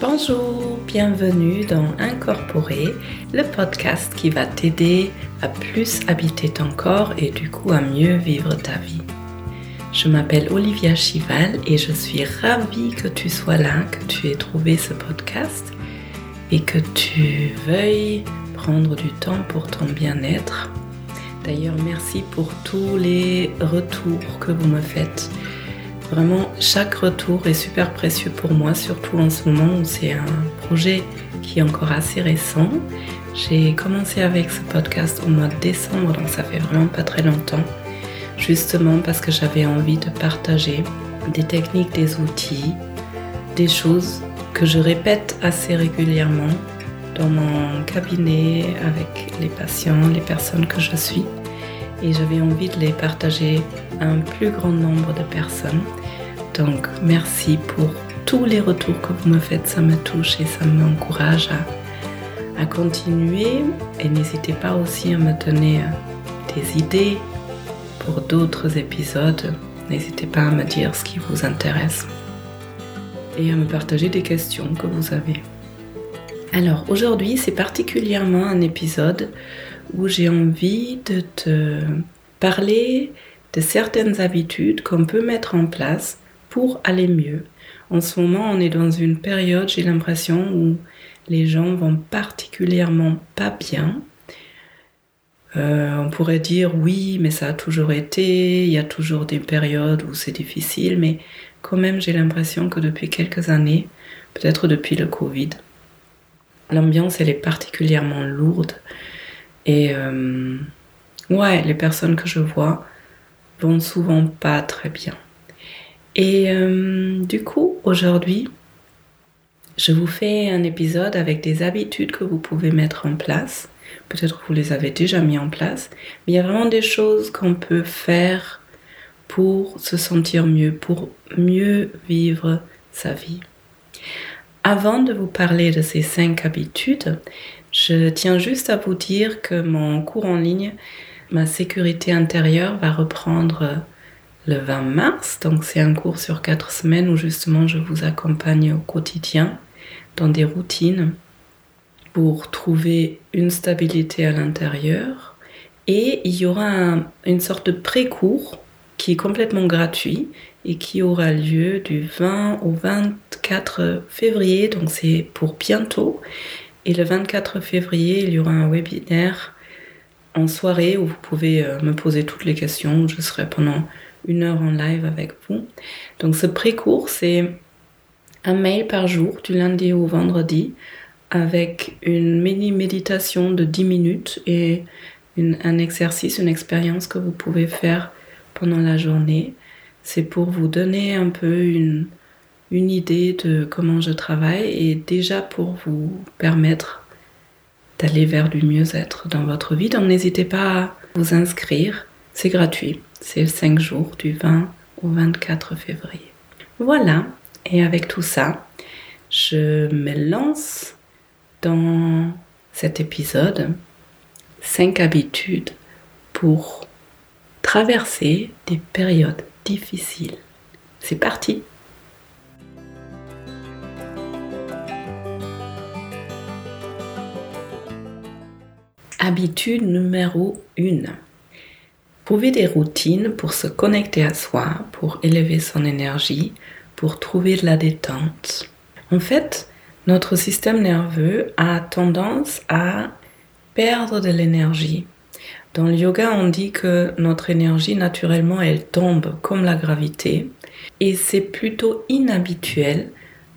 Bonjour, bienvenue dans Incorporer, le podcast qui va t'aider à plus habiter ton corps et du coup à mieux vivre ta vie. Je m'appelle Olivia Chival et je suis ravie que tu sois là, que tu aies trouvé ce podcast et que tu veuilles prendre du temps pour ton bien-être. D'ailleurs, merci pour tous les retours que vous me faites Vraiment, chaque retour est super précieux pour moi, surtout en ce moment où c'est un projet qui est encore assez récent. J'ai commencé avec ce podcast au mois de décembre, donc ça fait vraiment pas très longtemps. Justement parce que j'avais envie de partager des techniques, des outils, des choses que je répète assez régulièrement dans mon cabinet avec les patients, les personnes que je suis et j'avais envie de les partager à un plus grand nombre de personnes. Donc merci pour tous les retours que vous me faites, ça me touche et ça m'encourage à, à, continuer. Et n'hésitez pas aussi à me donner euh, des idées pour d'autres épisodes. N'hésitez pas à me dire ce qui vous intéresse et à me partager des questions que vous avez. Alors aujourd'hui c'est particulièrement un épisode où j'ai envie de te parler de certaines habitudes qu'on peut mettre en place pour aller mieux. En ce moment, on est dans une période, j'ai l'impression, où les gens vont particulièrement pas bien. Euh, on pourrait dire oui, mais ça a toujours été, il y a toujours des périodes où c'est difficile, mais quand même j'ai l'impression que depuis quelques années, peut-être depuis le Covid, l'ambiance elle est particulièrement lourde et euh, ouais, les personnes que je vois vont souvent pas très bien. Et euh, du coup, aujourd'hui, je vous fais un épisode avec des habitudes que vous pouvez mettre en place. Peut-être que vous les avez déjà mis en place, mais il y a vraiment des choses qu'on peut faire pour se sentir mieux, pour mieux vivre sa vie. Avant de vous parler de ces cinq habitudes, je tiens juste à vous dire que mon cours en ligne, ma sécurité intérieure, va reprendre le 20 mars. Donc c'est un cours sur quatre semaines où justement je vous accompagne au quotidien dans des routines pour trouver une stabilité à l'intérieur. Et il y aura une sorte de pré-cours qui est complètement gratuit et qui aura lieu du 20 au 24 février, donc c'est pour bientôt. Et le 24 février, il y aura un webinaire en soirée où vous pouvez euh, me poser toutes les questions. Je serai pendant une heure en live avec vous. Donc ce pré-cours, c'est un mail par jour du lundi au vendredi avec une mini méditation de 10 minutes et un exercice, une expérience que vous pouvez faire pendant la journée. C'est pour vous donner un peu une, une idée de comment je travaille et déjà pour vous permettre d'aller vers du mieux-être dans votre vie. Donc n'hésitez pas à vous inscrire. C'est gratuit. C'est 5 jours du 20 au 24 février. Voilà. Et avec tout ça, je me lance dans cet épisode 5 habitudes pour traverser des périodes difficiles. C'est parti Habitude numéro 1. Trouver des routines pour se connecter à soi, pour élever son énergie, pour trouver de la détente. En fait, notre système nerveux a tendance à perdre de l'énergie. Dans le yoga, on dit que notre énergie, naturellement, elle tombe comme la gravité. Et c'est plutôt inhabituel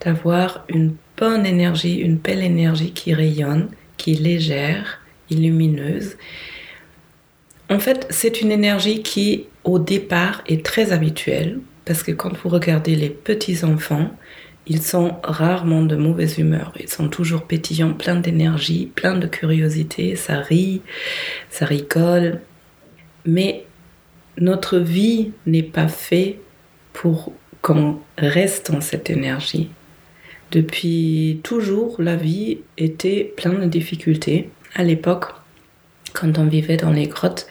d'avoir une bonne énergie, une belle énergie qui rayonne, qui est légère, lumineuse. En fait, c'est une énergie qui, au départ, est très habituelle, parce que quand vous regardez les petits enfants, ils sont rarement de mauvaise humeur. Ils sont toujours pétillants, pleins d'énergie, pleins de curiosité. Ça rit, ça rigole. Mais notre vie n'est pas faite pour qu'on reste en cette énergie. Depuis toujours, la vie était pleine de difficultés à l'époque, quand on vivait dans les grottes,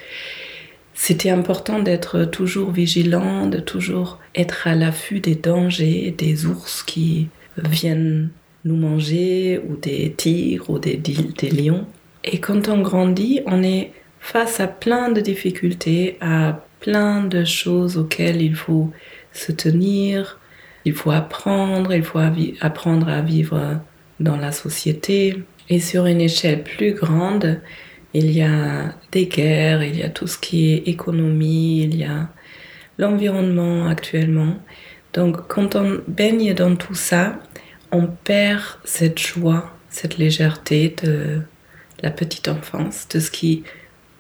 c'était important d'être toujours vigilant, de toujours être à l'affût des dangers, des ours qui viennent nous manger, ou des tigres, ou des, des lions. Et quand on grandit, on est face à plein de difficultés, à plein de choses auxquelles il faut se tenir, il faut apprendre, il faut apprendre à vivre dans la société. Et sur une échelle plus grande, il y a des guerres, il y a tout ce qui est économie, il y a l'environnement actuellement. Donc quand on baigne dans tout ça, on perd cette joie, cette légèreté de la petite enfance, de ce qui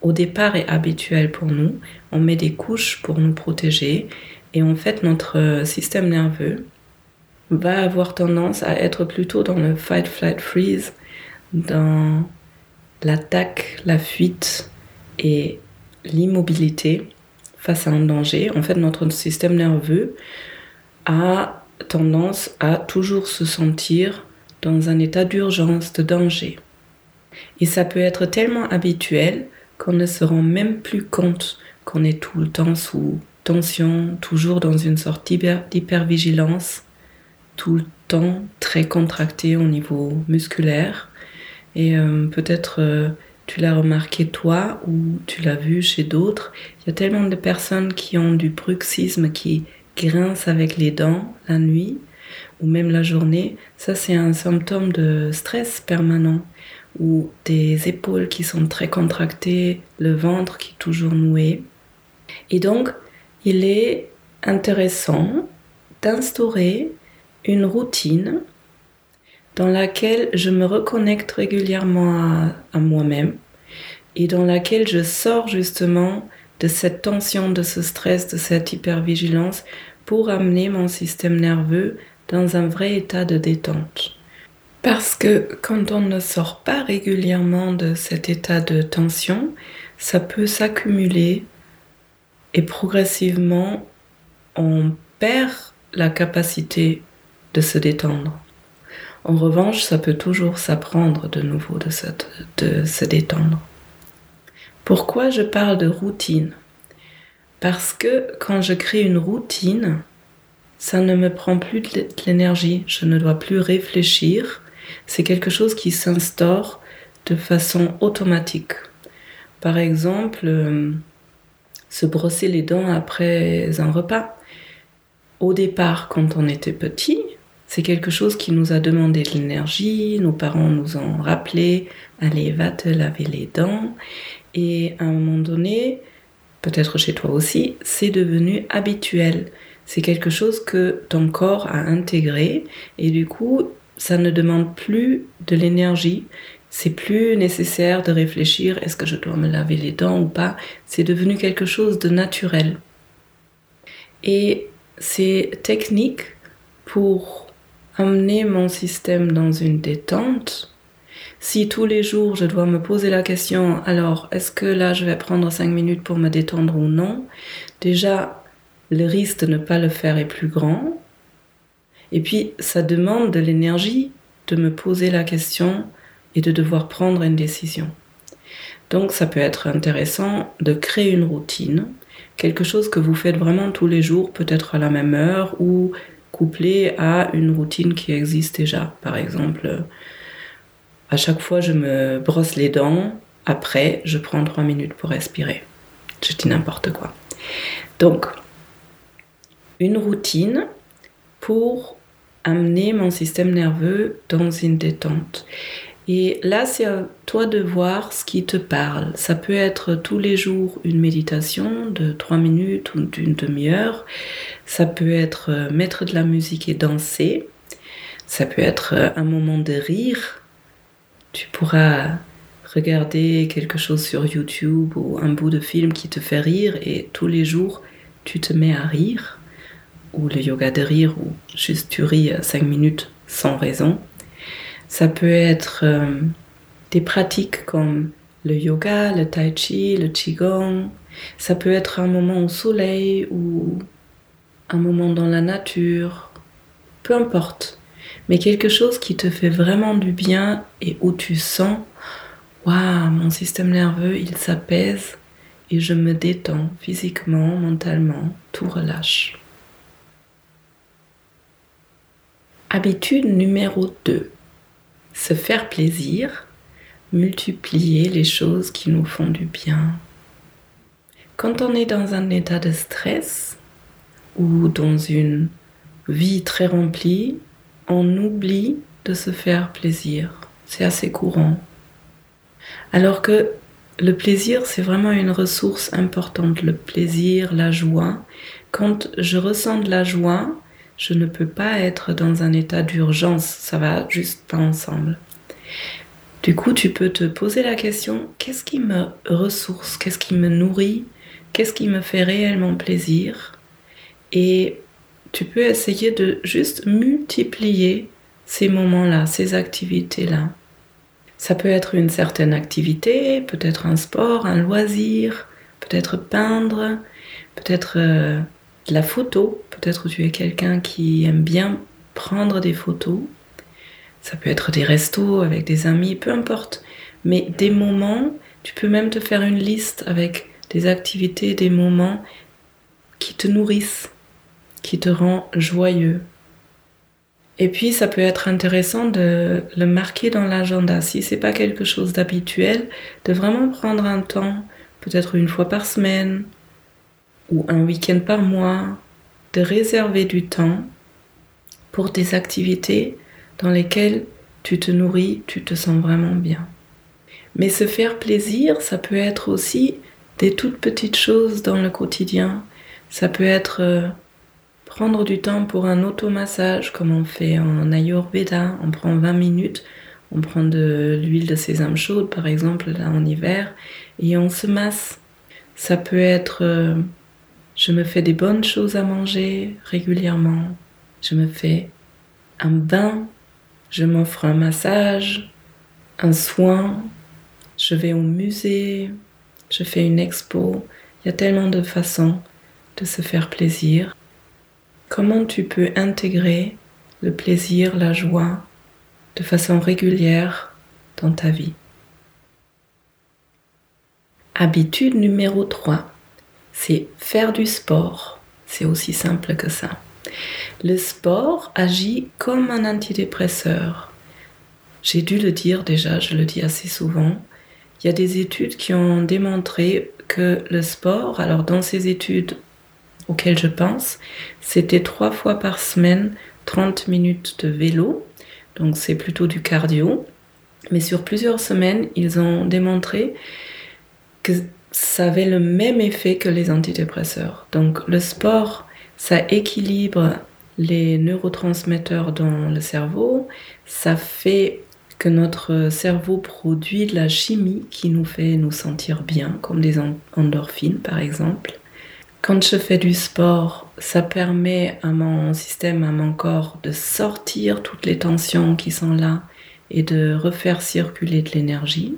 au départ est habituel pour nous. On met des couches pour nous protéger et en fait notre système nerveux va avoir tendance à être plutôt dans le fight, flight, freeze, dans l'attaque, la fuite et l'immobilité face à un danger. En fait, notre système nerveux a tendance à toujours se sentir dans un état d'urgence, de danger. Et ça peut être tellement habituel qu'on ne se rend même plus compte qu'on est tout le temps sous tension, toujours dans une sorte d'hypervigilance, tout le temps très contracté au niveau musculaire. Et euh, peut-être euh, tu l'as remarqué toi ou tu l'as vu chez d'autres. Il y a tellement de personnes qui ont du bruxisme, qui grincent avec les dents la nuit ou même la journée. Ça, c'est un symptôme de stress permanent ou des épaules qui sont très contractées, le ventre qui est toujours noué. Et donc, il est intéressant d'instaurer une routine dans laquelle je me reconnecte régulièrement à, moi-même et dans laquelle je sors justement de cette tension, de ce stress, de cette hypervigilance pour amener mon système nerveux dans un vrai état de détente. Parce que quand on ne sort pas régulièrement de cet état de tension, ça peut s'accumuler et progressivement on perd la capacité de se détendre. En revanche, ça peut toujours s'apprendre de nouveau de, se détendre. Pourquoi je parle de routine? Parce que quand je crée une routine, ça ne me prend plus de l'énergie, je ne dois plus réfléchir, c'est quelque chose qui s'instaure de façon automatique. Par exemple, euh, se brosser les dents après un repas. Au départ, quand on était petit, c'est quelque chose qui nous a demandé de l'énergie, nos parents nous ont rappelé, allez, va te laver les dents. Et à un moment donné, peut-être chez toi aussi, c'est devenu habituel. C'est quelque chose que ton corps a intégré et du coup, ça ne demande plus de l'énergie. C'est plus nécessaire de réfléchir est-ce que je dois me laver les dents ou pas? C'est devenu quelque chose de naturel. Et ces techniques pour amener mon système dans une détente, si tous les jours je dois me poser la question, alors est-ce que là je vais prendre cinq minutes pour me détendre ou non, déjà le risque de ne pas le faire est plus grand. Et puis, ça demande de l'énergie de me poser la question et de devoir prendre une décision. Donc, ça peut être intéressant de créer une routine, quelque chose que vous faites vraiment tous les jours, peut-être à la même heure ou couplé à une routine qui existe déjà. Par exemple, à chaque fois je me brosse les dents, après je prends trois minutes pour respirer. Je dis n'importe quoi. Donc, une routine pour amener mon système nerveux dans une détente. Et là, c'est à toi de voir ce qui te parle. Ça peut être tous les jours une méditation de 3 minutes ou d'une demi-heure. Ça peut être euh, mettre de la musique et danser. Ça peut être euh, un moment de rire. Tu pourras regarder quelque chose sur YouTube ou un bout de film qui te fait rire et tous les jours, tu te mets à rire ou le yoga de rire, ou juste tu ris 5 minutes sans raison. Ça peut être euh, des pratiques comme le yoga, le tai chi, le qigong. Ça peut être un moment au soleil ou un moment dans la nature. Peu importe. Mais quelque chose qui te fait vraiment du bien et où tu sens, waouh, mon système nerveux, il s'apaise et je me détends physiquement, mentalement, tout relâche. Habitude numéro 2. Se faire plaisir, multiplier les choses qui nous font du bien. Quand on est dans un état de stress ou dans une vie très remplie, on oublie de se faire plaisir. C'est assez courant. Alors que le plaisir, c'est vraiment une ressource importante. Le plaisir, la joie. Quand je ressens de la joie, je ne peux pas être dans un état d'urgence. Ça va juste pas ensemble. Du coup, tu peux te poser la question, qu'est-ce qui me ressource Qu'est-ce qui me nourrit Qu'est-ce qui me fait réellement plaisir? Et tu peux essayer de juste multiplier ces moments-là, ces activités-là. Ça peut être une certaine activité, peut-être un sport, un loisir, peut-être peindre, peut-être euh, de la photo, peut-être tu es quelqu'un qui aime bien prendre des photos. Ça peut être des restos avec des amis, peu importe. Mais des moments, tu peux même te faire une liste avec des activités, des moments qui te nourrissent, qui te rend joyeux. Et puis, ça peut être intéressant de le marquer dans l'agenda. Si c'est pas quelque chose d'habituel, de vraiment prendre un temps, peut-être une fois par semaine ou un week-end par mois, de réserver du temps pour des activités dans lesquelles tu te nourris, tu te sens vraiment bien. Mais se faire plaisir, ça peut être aussi des toutes petites choses dans le quotidien. Ça peut être euh, prendre du temps pour un automassage comme on fait en Ayurveda. On prend 20 minutes, on prend de l'huile de sésame chaude par exemple là en hiver et on se masse. Ça peut être euh, je me fais des bonnes choses à manger régulièrement. Je me fais un bain, je m'offre un massage, un soin, je vais au musée, je fais une expo. Il y a tellement de façons de se faire plaisir. Comment tu peux intégrer le plaisir, la joie de façon régulière dans ta vie? Habitude numéro 3, c'est faire du sport. C'est aussi simple que ça. Le sport agit comme un antidépresseur. J'ai dû le dire déjà, je le dis assez souvent. Il y a des études qui ont démontré que le sport, alors dans ces études auxquelles je pense, c'était trois fois par semaine 30 minutes de vélo, donc c'est plutôt du cardio. Mais sur plusieurs semaines, ils ont démontré que ça avait le même effet que les antidépresseurs. Donc le sport, ça équilibre les neurotransmetteurs dans le cerveau, ça fait que notre cerveau produit de la chimie qui nous fait nous sentir bien, comme des endorphines par exemple. Quand je fais du sport, ça permet à mon système, à mon corps de sortir toutes les tensions qui sont là et de refaire circuler de l'énergie.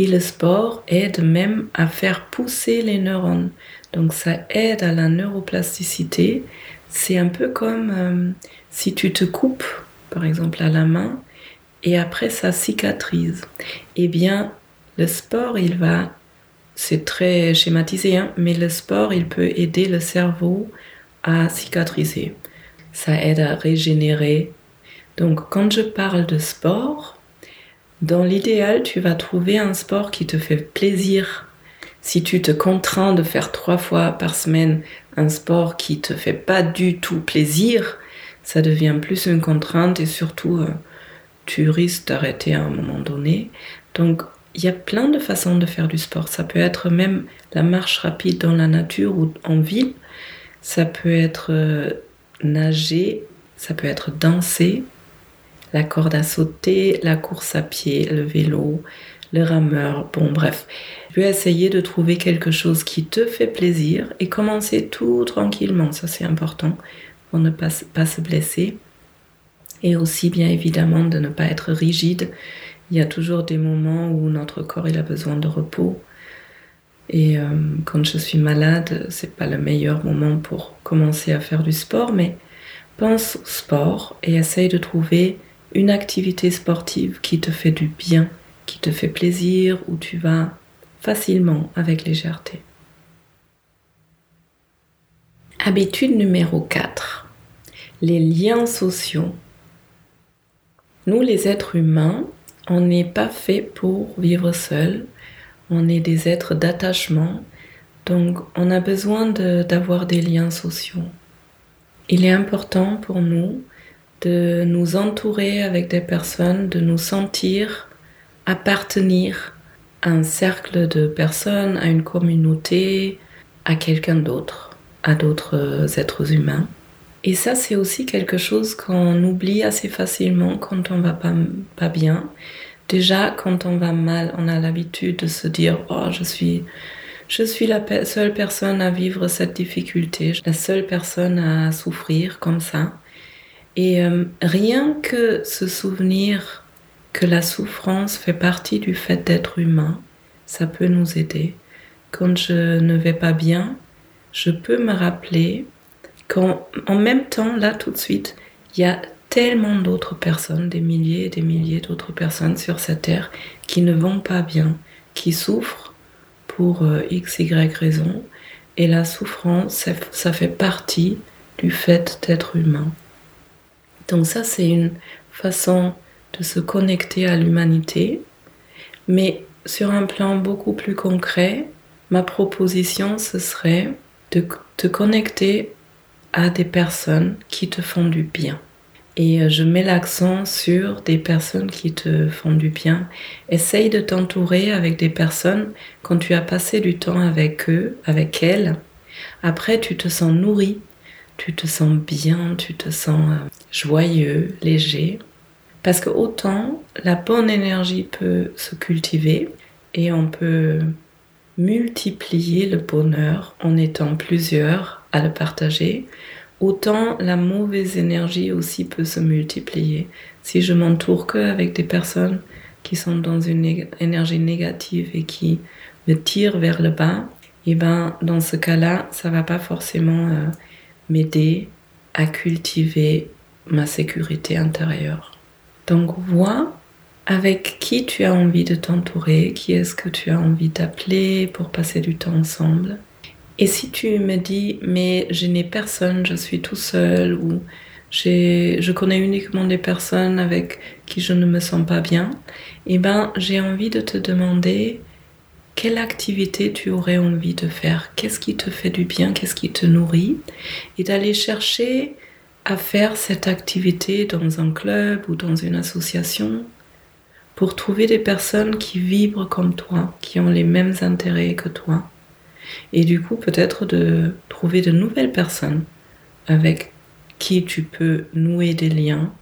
Et le sport aide même à faire pousser les neurones. Donc ça aide à la neuroplasticité. C'est un peu comme euh, si tu te coupes, par exemple, à la main, et après ça cicatrise. Eh bien, le sport, il va c'est très schématisé, hein, mais le sport, il peut aider le cerveau à cicatriser. Ça aide à régénérer. Donc quand je parle de sport, dans l'idéal, tu vas trouver un sport qui te fait plaisir. Si tu te contrains de faire trois fois par semaine un sport qui te fait pas du tout plaisir, ça devient plus une contrainte et surtout euh, tu risques d'arrêter à un moment donné. Donc il y a plein de façons de faire du sport. Ça peut être même la marche rapide dans la nature ou en ville. Ça peut être euh, nager, ça peut être danser, la corde à sauter, la course à pied, le vélo, le rameur. Bon, bref. Tu peux essayer de trouver quelque chose qui te fait plaisir et commencer tout tranquillement. Ça, c'est important pour ne pas, se blesser. Et aussi, bien évidemment, de ne pas être rigide il y a toujours des moments où notre corps a besoin de repos. Et euh, quand je suis malade, c'est pas le meilleur moment pour commencer à faire du sport, mais pense au sport et essaye de trouver une activité sportive qui te fait du bien, qui te fait plaisir, où tu vas facilement avec légèreté. Habitude numéro 4. Les liens sociaux Nous, les êtres humains, on n'est pas fait pour vivre seul. On est des êtres d'attachement. Donc, on a besoin d'avoir des liens sociaux. Il est important pour nous de nous entourer avec des personnes, de nous sentir appartenir à un cercle de personnes, à une communauté, à quelqu'un d'autre, à d'autres êtres humains. Et ça, c'est aussi quelque chose qu'on oublie assez facilement quand on va pas, pas bien. Déjà, quand on va mal, on a l'habitude de se dire, oh, je suis, je suis la seule personne à vivre cette difficulté, la seule personne à souffrir comme ça. Et euh, rien que ce souvenir que la souffrance fait partie du fait d'être humain, ça peut nous aider. Quand je ne vais pas bien, je peux me rappeler qu'en en même temps, là tout de suite, il y a tellement d'autres personnes, des milliers et des milliers d'autres personnes sur cette terre qui ne vont pas bien, qui souffrent pour euh, x, y raison. Et la souffrance, ça fait partie du fait d'être humain. Donc ça, c'est une façon de se connecter à l'humanité. Mais sur un plan beaucoup plus concret, ma proposition, ce serait de te connecter à des personnes qui te font du bien. Et euh, je mets l'accent sur des personnes qui te font du bien. Essaye de t'entourer avec des personnes quand tu as passé du temps avec eux, avec elles. Après, tu te sens nourri, tu te sens bien, tu te sens euh, joyeux, léger. Parce que autant la bonne énergie peut se cultiver et on peut multiplier le bonheur en étant plusieurs à le partager, autant la mauvaise énergie aussi peut se multiplier. Si je m'entoure que avec des personnes qui sont dans une énergie négative et qui me tirent vers le bas, et eh ben dans ce cas-là, ça va pas forcément euh, m'aider à cultiver ma sécurité intérieure. Donc vois avec qui tu as envie de t'entourer, qui est-ce que tu as envie d'appeler pour passer du temps ensemble. Et si tu me dis mais je n'ai personne, je suis tout seul ou je connais uniquement des personnes avec qui je ne me sens pas bien, eh ben j'ai envie de te demander quelle activité tu aurais envie de faire, qu'est-ce qui te fait du bien, qu'est-ce qui te nourrit, et d'aller chercher à faire cette activité dans un club ou dans une association pour trouver des personnes qui vibrent comme toi, qui ont les mêmes intérêts que toi. Et du coup, peut-être de trouver de nouvelles personnes avec qui tu peux nouer des liens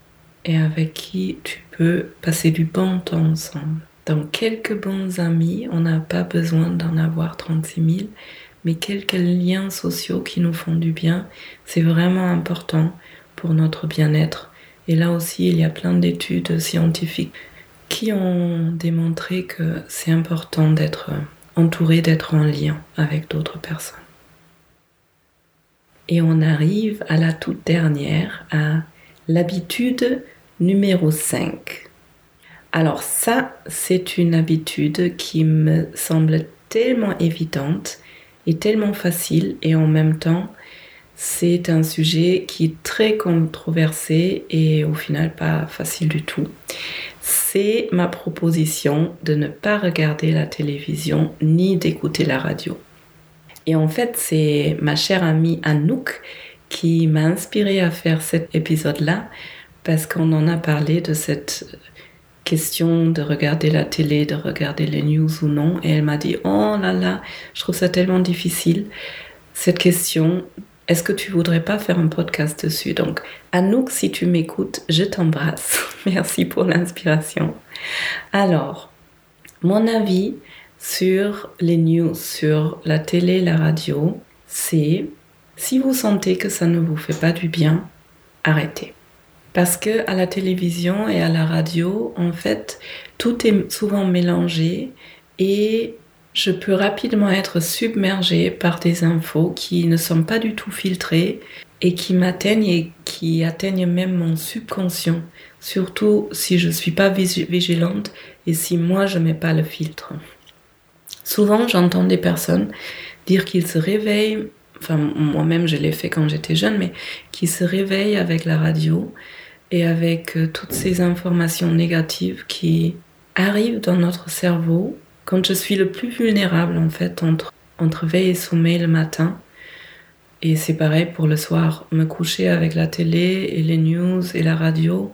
et avec qui tu peux passer du bon temps ensemble. Donc, quelques bons amis, on n'a pas besoin d'en avoir 36 000, mais quelques liens sociaux qui nous font du bien, c'est vraiment important pour notre bien-être. Et là aussi, il y a plein d'études scientifiques qui ont démontré que c'est important d'être entouré, d'être en lien avec d'autres personnes. Et on arrive à la toute dernière, à l'habitude numéro 5. Alors ça, c'est une habitude qui me semble tellement évidente et tellement facile et en même temps c'est un sujet qui est très controversé et au final pas facile du tout. C'est ma proposition de ne pas regarder la télévision ni d'écouter la radio. Et en fait, c'est ma chère amie Anouk qui m'a inspirée à faire cet épisode-là parce qu'on en a parlé de cette question de regarder la télé, de regarder les news ou non. Et elle m'a dit, oh là là, je trouve ça tellement difficile, cette question est-ce que tu voudrais pas faire un podcast dessus? Donc, Anouk, si tu m'écoutes, je t'embrasse. Merci pour l'inspiration. Alors, mon avis sur les news, sur la télé, la radio, c'est si vous sentez que ça ne vous fait pas du bien, arrêtez. Parce que à la télévision et à la radio, en fait, tout est souvent mélangé et je peux rapidement être submergée par des infos qui ne sont pas du tout filtrées et qui m'atteignent et qui atteignent même mon subconscient, surtout si je ne suis pas vigilante et si moi je mets pas le filtre. Souvent j'entends des personnes dire qu'ils se réveillent, enfin moi-même je l'ai fait quand j'étais jeune, mais qu'ils se réveillent avec la radio et avec euh, toutes ces informations négatives qui arrivent dans notre cerveau quand je suis le plus vulnérable en fait entre, entre veille et sommeil le matin. Et c'est pareil pour le soir, me coucher avec la télé et les news et la radio,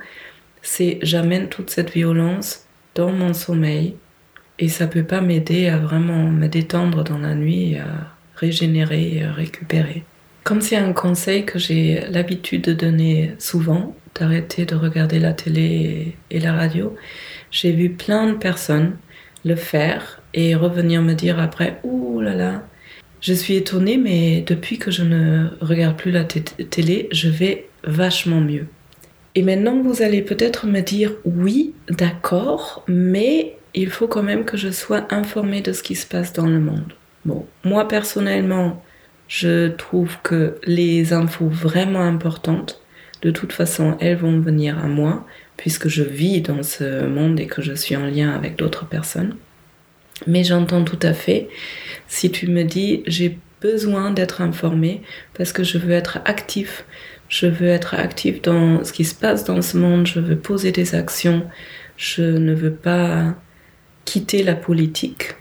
c'est j'amène toute cette violence dans mon sommeil et ça peut pas m'aider à vraiment me détendre dans la nuit régénérer à récupérer. Comme c'est un conseil que j'ai l'habitude de donner souvent, d'arrêter de regarder la télé et la radio, j'ai vu plein de personnes le faire et revenir me dire après, ouh là là, je suis étonnée, mais depuis que je ne regarde plus la télé, je vais vachement mieux. Et maintenant, vous allez peut-être me dire, oui, d'accord, mais il faut quand même que je sois informée de ce qui se passe dans le monde. Bon, moi personnellement, je trouve que les infos vraiment importantes, de toute façon, elles vont venir à moi, puisque je vis dans ce monde et que je suis en lien avec d'autres personnes. Mais j'entends tout à fait si tu me dis j'ai besoin d'être informé parce que je veux être actif, je veux être actif dans ce qui se passe dans ce monde, je veux poser des actions, je ne veux pas quitter la politique.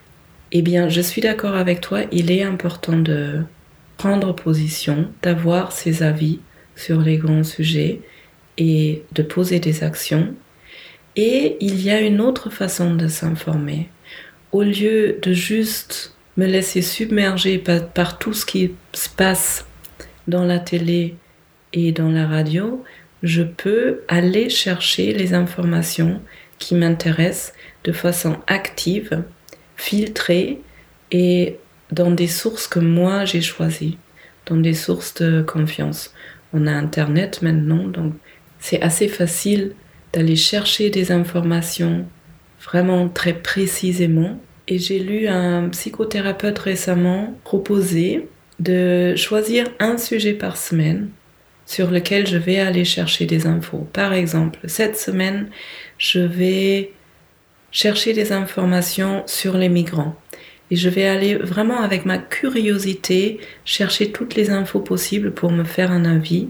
Eh bien, je suis d'accord avec toi, il est important de prendre position, d'avoir ses avis sur les grands sujets et de poser des actions. Et il y a une autre façon de s'informer. Au lieu de juste me laisser submerger par, tout ce qui se passe dans la télé et dans la radio, je peux aller chercher les informations qui m'intéressent de façon active, filtrée et dans des sources que moi j'ai choisies, dans des sources de confiance. On a Internet maintenant, donc c'est assez facile d'aller chercher des informations vraiment très précisément. Et j'ai lu un psychothérapeute récemment proposer de choisir un sujet par semaine sur lequel je vais aller chercher des infos. Par exemple, cette semaine, je vais chercher des informations sur les migrants. Et je vais aller vraiment avec ma curiosité chercher toutes les infos possibles pour me faire un avis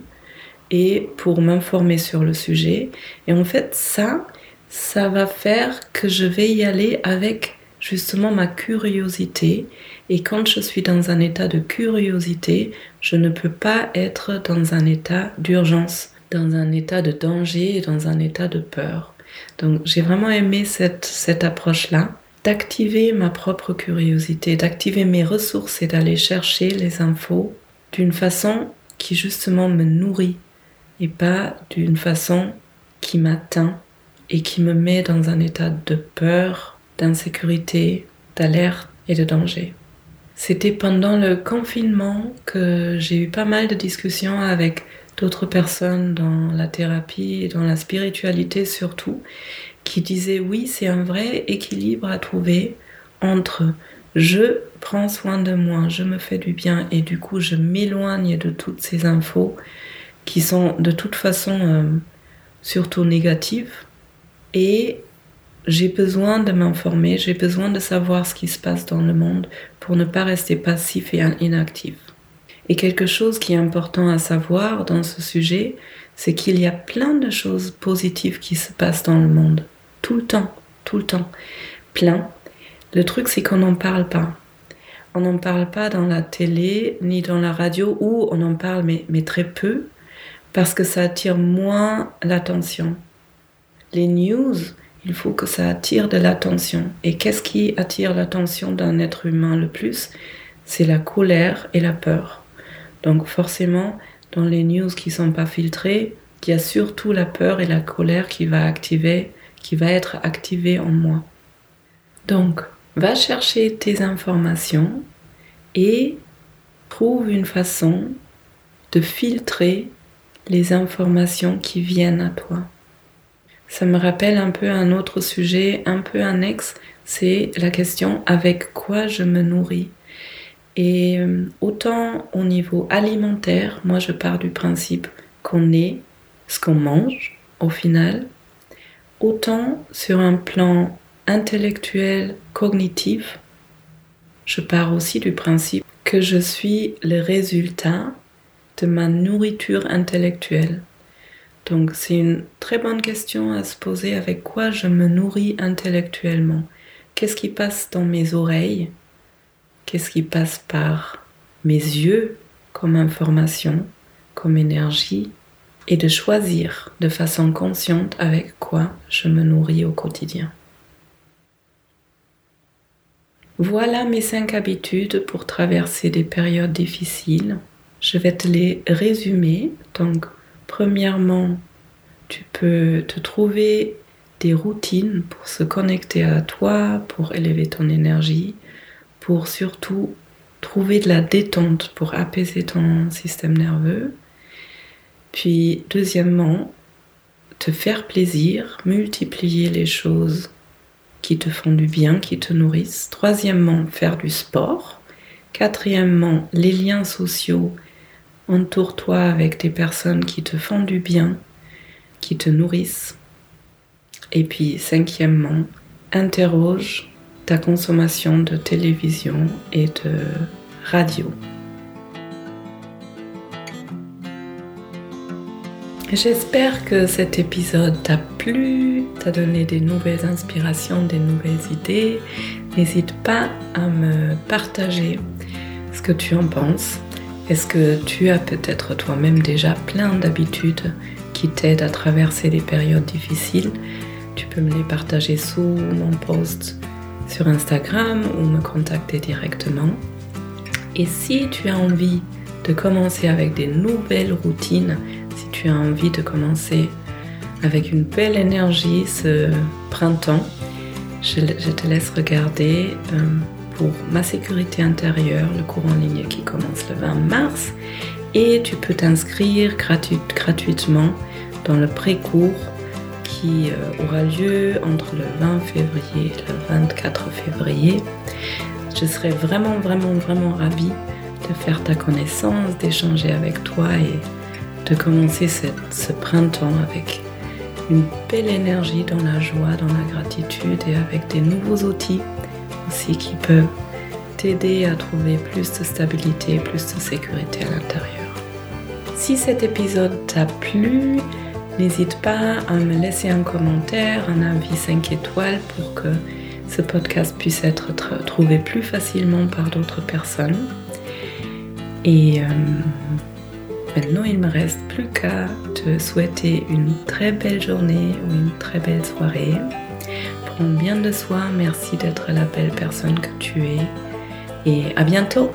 et pour m'informer sur le sujet. Et en fait, ça, ça va faire que je vais y aller avec justement ma curiosité. Et quand je suis dans un état de curiosité, je ne peux pas être dans un état d'urgence, dans un état de danger dans un état de peur. Donc j'ai vraiment aimé cette, cette approche-là, d'activer ma propre curiosité, d'activer mes ressources et d'aller chercher les infos d'une façon qui justement me nourrit et pas d'une façon qui m'atteint et qui me met dans un état de peur, d'insécurité, d'alerte et de danger. C'était pendant le confinement que j'ai eu pas mal de discussions avec d'autres personnes dans la thérapie et dans la spiritualité surtout, qui disaient oui, c'est un vrai équilibre à trouver entre je prends soin de moi, je me fais du bien et du coup je m'éloigne de toutes ces infos qui sont de toute façon euh, surtout négatives et j'ai besoin de m'informer, j'ai besoin de savoir ce qui se passe dans le monde pour ne pas rester passif et inactif. Et quelque chose qui est important à savoir dans ce sujet, c'est qu'il y a plein de choses positives qui se passent dans le monde. Tout le temps, tout le temps. Plein. Le truc, c'est qu'on n'en parle pas. On n'en parle pas dans la télé ni dans la radio, ou on en parle mais, très peu, parce que ça attire moins l'attention. Les news, il faut que ça attire de l'attention. Et qu'est-ce qui attire l'attention d'un être humain le plus? C'est la colère et la peur. Donc forcément, dans les news qui sont pas filtrées, il y a surtout la peur et la colère qui va qui va être activée en moi. Donc, va chercher tes informations et trouve une façon de filtrer les informations qui viennent à toi. Ça me rappelle un peu un autre sujet, un peu annexe, c'est la question avec quoi je me nourris? Et euh, autant au niveau alimentaire, moi je pars du principe qu'on est ce qu'on mange au final, autant sur un plan intellectuel, cognitif, je pars aussi du principe que je suis le résultat de ma nourriture intellectuelle. Donc c'est une très bonne question à se poser avec quoi je me nourris intellectuellement? Qu'est-ce qui passe dans mes oreilles? Qu'est-ce qui passe par mes yeux comme information, comme énergie Et de choisir de façon consciente avec quoi je me nourris au quotidien. Voilà mes cinq habitudes pour traverser des périodes difficiles. Je vais te les résumer. Donc, premièrement, tu peux te trouver des routines pour se connecter à toi, pour élever ton énergie, pour surtout trouver de la détente pour apaiser ton système nerveux. Puis, deuxièmement, te faire plaisir, multiplier les choses qui te font du bien, qui te nourrissent. Troisièmement, faire du sport. Quatrièmement, les liens sociaux. Entoure-toi avec des personnes qui te font du bien, qui te nourrissent. Et puis, cinquièmement, interroge ta consommation de télévision et de radio. J'espère que cet épisode t'a plu, t'a donné des nouvelles inspirations, des nouvelles idées. N'hésite pas à me partager ce que tu en penses. Est-ce que tu as peut-être toi-même déjà plein d'habitudes qui t'aident à traverser les périodes difficiles? Tu peux me les partager sous mon post sur Instagram ou me contacter directement. Et si tu as envie de commencer avec des nouvelles routines, si tu as envie de commencer avec une belle énergie ce printemps, je, te laisse regarder euh, pour ma sécurité intérieure, le cours en ligne qui commence le 20 mars. Et tu peux t'inscrire gratuitement dans le pré-cours euh, aura lieu entre le 20 février et le 24 février. Je serai vraiment, vraiment, vraiment ravie de faire ta connaissance, d'échanger avec toi et de commencer ce printemps avec une belle énergie dans la joie, dans la gratitude et avec des nouveaux outils aussi qui peuvent t'aider à trouver plus de stabilité, plus de sécurité à l'intérieur. Si cet épisode t'a plu, n'hésite pas à me laisser un commentaire, un avis 5 étoiles pour que ce podcast puisse être trouvé plus facilement par d'autres personnes. Et euh, maintenant, il ne me reste plus qu'à te souhaiter une très belle journée ou une très belle soirée. Prends bien de soi, merci d'être la belle personne que tu es et à bientôt